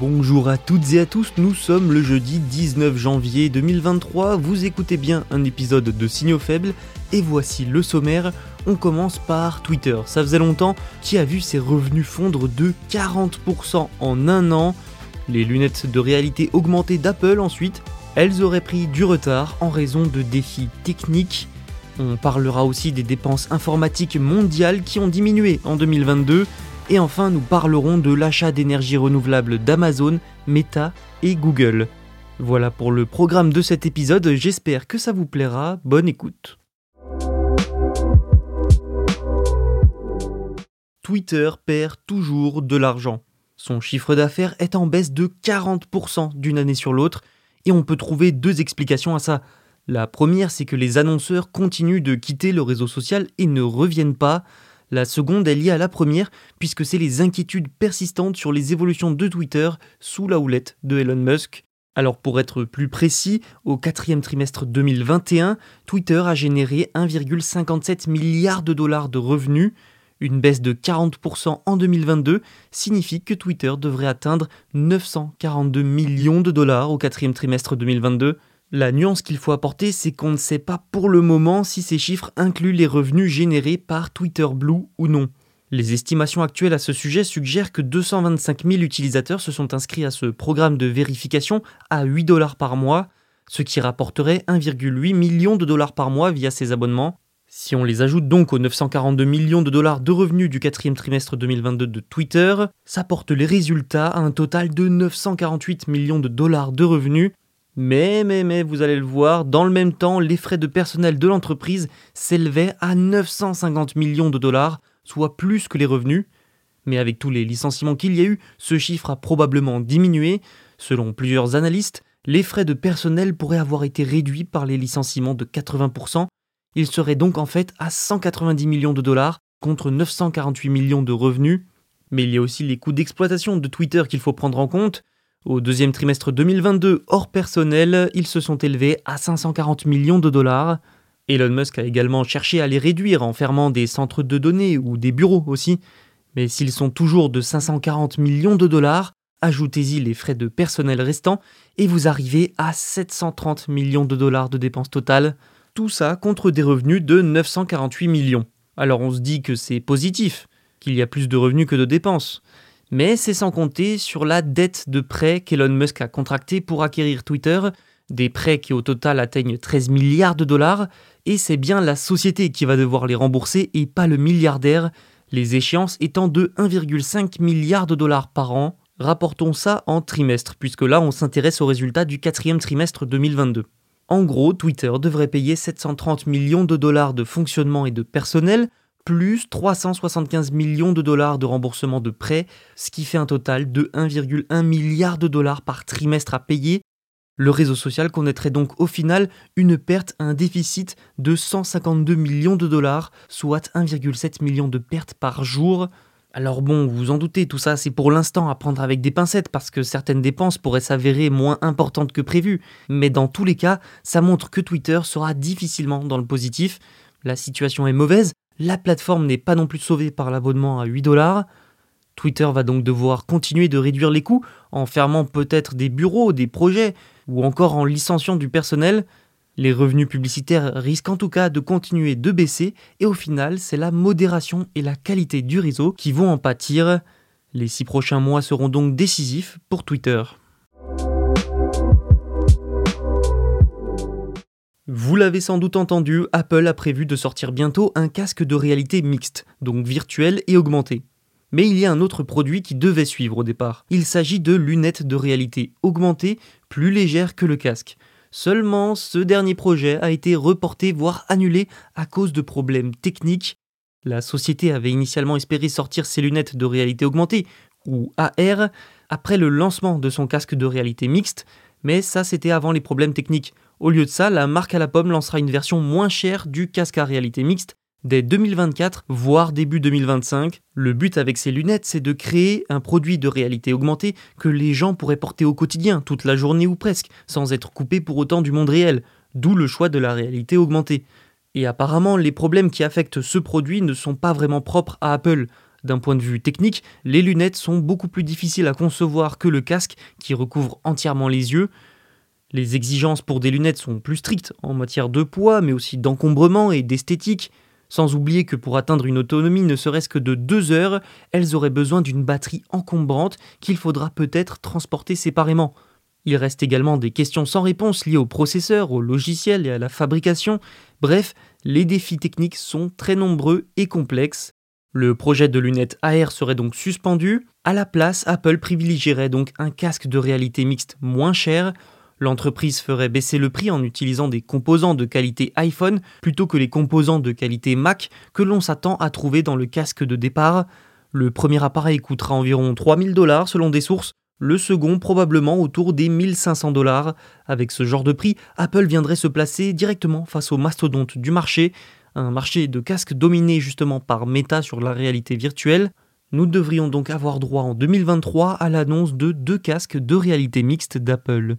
Bonjour à toutes et à tous, nous sommes le jeudi 19 janvier 2023, vous écoutez bien un épisode de Signaux faibles et voici le sommaire. On commence par Twitter, ça faisait longtemps, qui a vu ses revenus fondre de 40% en un an? Les lunettes de réalité augmentée d'Apple ensuite, elles auraient pris du retard en raison de défis techniques. On parlera aussi des dépenses informatiques mondiales qui ont diminué en 2022 et enfin, nous parlerons de l'achat d'énergie renouvelable d'Amazon, Meta et Google. Voilà pour le programme de cet épisode, j'espère que ça vous plaira, bonne écoute. Twitter perd toujours de l'argent. Son chiffre d'affaires est en baisse de 40% d'une année sur l'autre, et on peut trouver deux explications à ça. La première, c'est que les annonceurs continuent de quitter le réseau social et ne reviennent pas. La seconde est liée à la première, puisque c'est les inquiétudes persistantes sur les évolutions de Twitter sous la houlette de Elon Musk. Alors pour être plus précis, au quatrième trimestre 2021, Twitter a généré 1,57 milliard de dollars de revenus. Une baisse de 40% en 2022 signifie que Twitter devrait atteindre 942 millions de dollars au quatrième trimestre 2022. La nuance qu'il faut apporter, c'est qu'on ne sait pas pour le moment si ces chiffres incluent les revenus générés par Twitter Blue ou non. Les estimations actuelles à ce sujet suggèrent que 225 000 utilisateurs se sont inscrits à ce programme de vérification à 8 dollars par mois, ce qui rapporterait 1,8 million de dollars par mois via ces abonnements. Si on les ajoute donc aux 942 millions de dollars de revenus du quatrième trimestre 2022 de Twitter, ça porte les résultats à un total de 948 millions de dollars de revenus, mais, mais, mais, vous allez le voir, dans le même temps, les frais de personnel de l'entreprise s'élevaient à 950 millions de dollars, soit plus que les revenus. Mais avec tous les licenciements qu'il y a eu, ce chiffre a probablement diminué. Selon plusieurs analystes, les frais de personnel pourraient avoir été réduits par les licenciements de 80%. Ils seraient donc en fait à 190 millions de dollars contre 948 millions de revenus. Mais il y a aussi les coûts d'exploitation de Twitter qu'il faut prendre en compte. Au deuxième trimestre 2022, hors personnel, ils se sont élevés à 540 millions de dollars. Elon Musk a également cherché à les réduire en fermant des centres de données ou des bureaux aussi. Mais s'ils sont toujours de 540 millions de dollars, ajoutez-y les frais de personnel restants et vous arrivez à 730 millions de dollars de dépenses totales. Tout ça contre des revenus de 948 millions. Alors on se dit que c'est positif, qu'il y a plus de revenus que de dépenses. Mais c'est sans compter sur la dette de prêt qu'Elon Musk a contracté pour acquérir Twitter, des prêts qui au total atteignent 13 milliards de dollars, et c'est bien la société qui va devoir les rembourser et pas le milliardaire, les échéances étant de 1,5 milliard de dollars par an. Rapportons ça en trimestre, puisque là on s'intéresse aux résultats du quatrième trimestre 2022. En gros, Twitter devrait payer 730 millions de dollars de fonctionnement et de personnel, plus 375 millions de dollars de remboursement de prêts, ce qui fait un total de 1,1 milliard de dollars par trimestre à payer. Le réseau social connaîtrait donc au final une perte, un déficit de 152 millions de dollars, soit 1,7 million de pertes par jour. Alors bon, vous en doutez, tout ça c'est pour l'instant à prendre avec des pincettes parce que certaines dépenses pourraient s'avérer moins importantes que prévu, mais dans tous les cas, ça montre que Twitter sera difficilement dans le positif. La situation est mauvaise, la plateforme n'est pas non plus sauvée par l'abonnement à 8 dollars. Twitter va donc devoir continuer de réduire les coûts en fermant peut-être des bureaux, des projets, ou encore en licenciant du personnel. Les revenus publicitaires risquent en tout cas de continuer de baisser et au final, c'est la modération et la qualité du réseau qui vont en pâtir. Les six prochains mois seront donc décisifs pour Twitter. Vous l'avez sans doute entendu, Apple a prévu de sortir bientôt un casque de réalité mixte, donc virtuel et augmenté. Mais il y a un autre produit qui devait suivre au départ. Il s'agit de lunettes de réalité augmentée, plus légères que le casque. Seulement, ce dernier projet a été reporté, voire annulé, à cause de problèmes techniques. La société avait initialement espéré sortir ses lunettes de réalité augmentée, ou AR, après le lancement de son casque de réalité mixte, mais ça c'était avant les problèmes techniques. Au lieu de ça, la marque à la pomme lancera une version moins chère du casque à réalité mixte dès 2024, voire début 2025. Le but avec ces lunettes, c'est de créer un produit de réalité augmentée que les gens pourraient porter au quotidien, toute la journée ou presque, sans être coupés pour autant du monde réel, d'où le choix de la réalité augmentée. Et apparemment, les problèmes qui affectent ce produit ne sont pas vraiment propres à Apple. D'un point de vue technique, les lunettes sont beaucoup plus difficiles à concevoir que le casque qui recouvre entièrement les yeux. Les exigences pour des lunettes sont plus strictes en matière de poids, mais aussi d'encombrement et d'esthétique. Sans oublier que pour atteindre une autonomie ne serait-ce que de deux heures, elles auraient besoin d'une batterie encombrante qu'il faudra peut-être transporter séparément. Il reste également des questions sans réponse liées au processeur, au logiciel et à la fabrication. Bref, les défis techniques sont très nombreux et complexes. Le projet de lunettes AR serait donc suspendu. À la place, Apple privilégierait donc un casque de réalité mixte moins cher, L'entreprise ferait baisser le prix en utilisant des composants de qualité iPhone plutôt que les composants de qualité Mac que l'on s'attend à trouver dans le casque de départ. Le premier appareil coûtera environ 3000 dollars selon des sources, le second probablement autour des 1500 dollars. Avec ce genre de prix, Apple viendrait se placer directement face au mastodonte du marché, un marché de casques dominé justement par Meta sur la réalité virtuelle. Nous devrions donc avoir droit en 2023 à l'annonce de deux casques de réalité mixte d'Apple.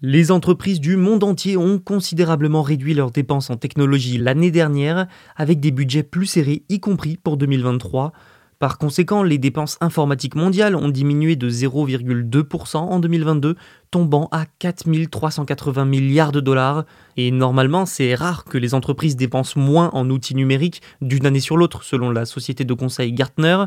Les entreprises du monde entier ont considérablement réduit leurs dépenses en technologie l'année dernière, avec des budgets plus serrés, y compris pour 2023. Par conséquent, les dépenses informatiques mondiales ont diminué de 0,2% en 2022, tombant à 4380 milliards de dollars. Et normalement, c'est rare que les entreprises dépensent moins en outils numériques d'une année sur l'autre, selon la société de conseil Gartner.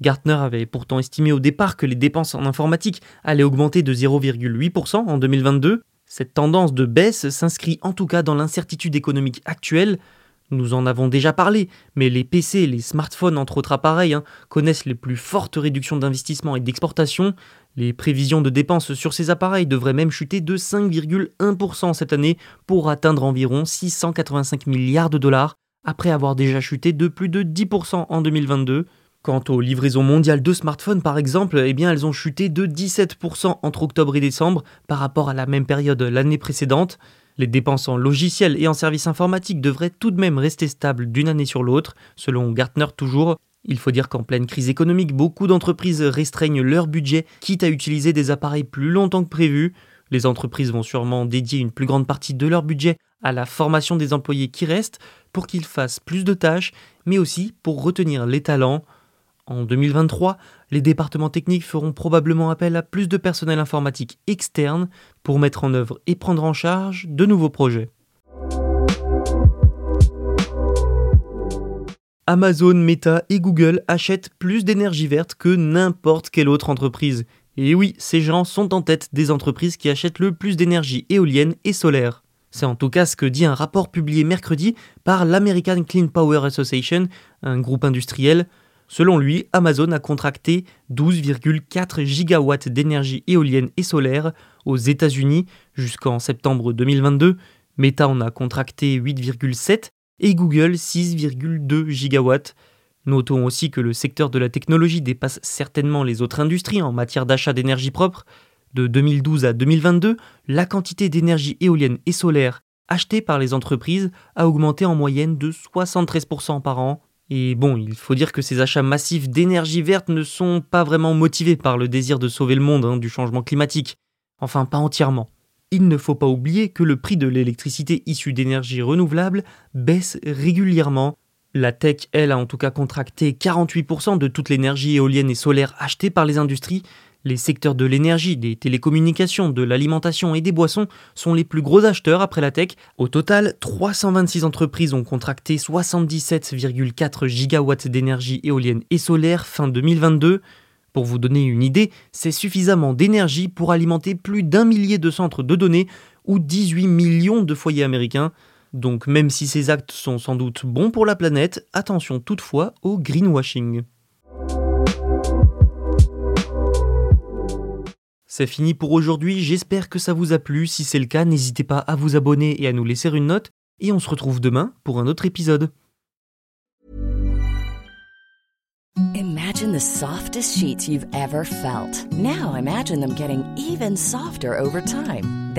Gartner avait pourtant estimé au départ que les dépenses en informatique allaient augmenter de 0,8% en 2022. Cette tendance de baisse s'inscrit en tout cas dans l'incertitude économique actuelle. Nous en avons déjà parlé, mais les PC, les smartphones entre autres appareils, hein, connaissent les plus fortes réductions d'investissement et d'exportation. Les prévisions de dépenses sur ces appareils devraient même chuter de 5,1% cette année pour atteindre environ 685 milliards de dollars, après avoir déjà chuté de plus de 10% en 2022. Quant aux livraisons mondiales de smartphones par exemple, eh bien elles ont chuté de 17% entre octobre et décembre par rapport à la même période l'année précédente. Les dépenses en logiciels et en services informatiques devraient tout de même rester stables d'une année sur l'autre, selon Gartner toujours. Il faut dire qu'en pleine crise économique, beaucoup d'entreprises restreignent leur budget, quitte à utiliser des appareils plus longtemps que prévu. Les entreprises vont sûrement dédier une plus grande partie de leur budget à la formation des employés qui restent, pour qu'ils fassent plus de tâches, mais aussi pour retenir les talents. En 2023, les départements techniques feront probablement appel à plus de personnel informatique externe pour mettre en œuvre et prendre en charge de nouveaux projets. Amazon, Meta et Google achètent plus d'énergie verte que n'importe quelle autre entreprise. Et oui, ces gens sont en tête des entreprises qui achètent le plus d'énergie éolienne et solaire. C'est en tout cas ce que dit un rapport publié mercredi par l'American Clean Power Association, un groupe industriel Selon lui, Amazon a contracté 12,4 gigawatts d'énergie éolienne et solaire aux États-Unis jusqu'en septembre 2022. Meta en a contracté 8,7 et Google 6,2 gigawatts. Notons aussi que le secteur de la technologie dépasse certainement les autres industries en matière d'achat d'énergie propre. De 2012 à 2022, la quantité d'énergie éolienne et solaire achetée par les entreprises a augmenté en moyenne de 73% par an et bon, il faut dire que ces achats massifs d'énergie verte ne sont pas vraiment motivés par le désir de sauver le monde hein, du changement climatique. Enfin, pas entièrement. Il ne faut pas oublier que le prix de l'électricité issue d'énergie renouvelable baisse régulièrement. La tech, elle, a en tout cas contracté 48% de toute l'énergie éolienne et solaire achetée par les industries. Les secteurs de l'énergie, des télécommunications, de l'alimentation et des boissons sont les plus gros acheteurs après la tech. Au total, 326 entreprises ont contracté 77,4 gigawatts d'énergie éolienne et solaire fin 2022. Pour vous donner une idée, c'est suffisamment d'énergie pour alimenter plus d'un millier de centres de données ou 18 millions de foyers américains. Donc même si ces actes sont sans doute bons pour la planète, attention toutefois au greenwashing. C'est fini pour aujourd'hui, j'espère que ça vous a plu. Si c'est le cas, n'hésitez pas à vous abonner et à nous laisser une note. Et on se retrouve demain pour un autre épisode. Imagine the softest sheets you've ever felt. Now imagine them getting even softer over time.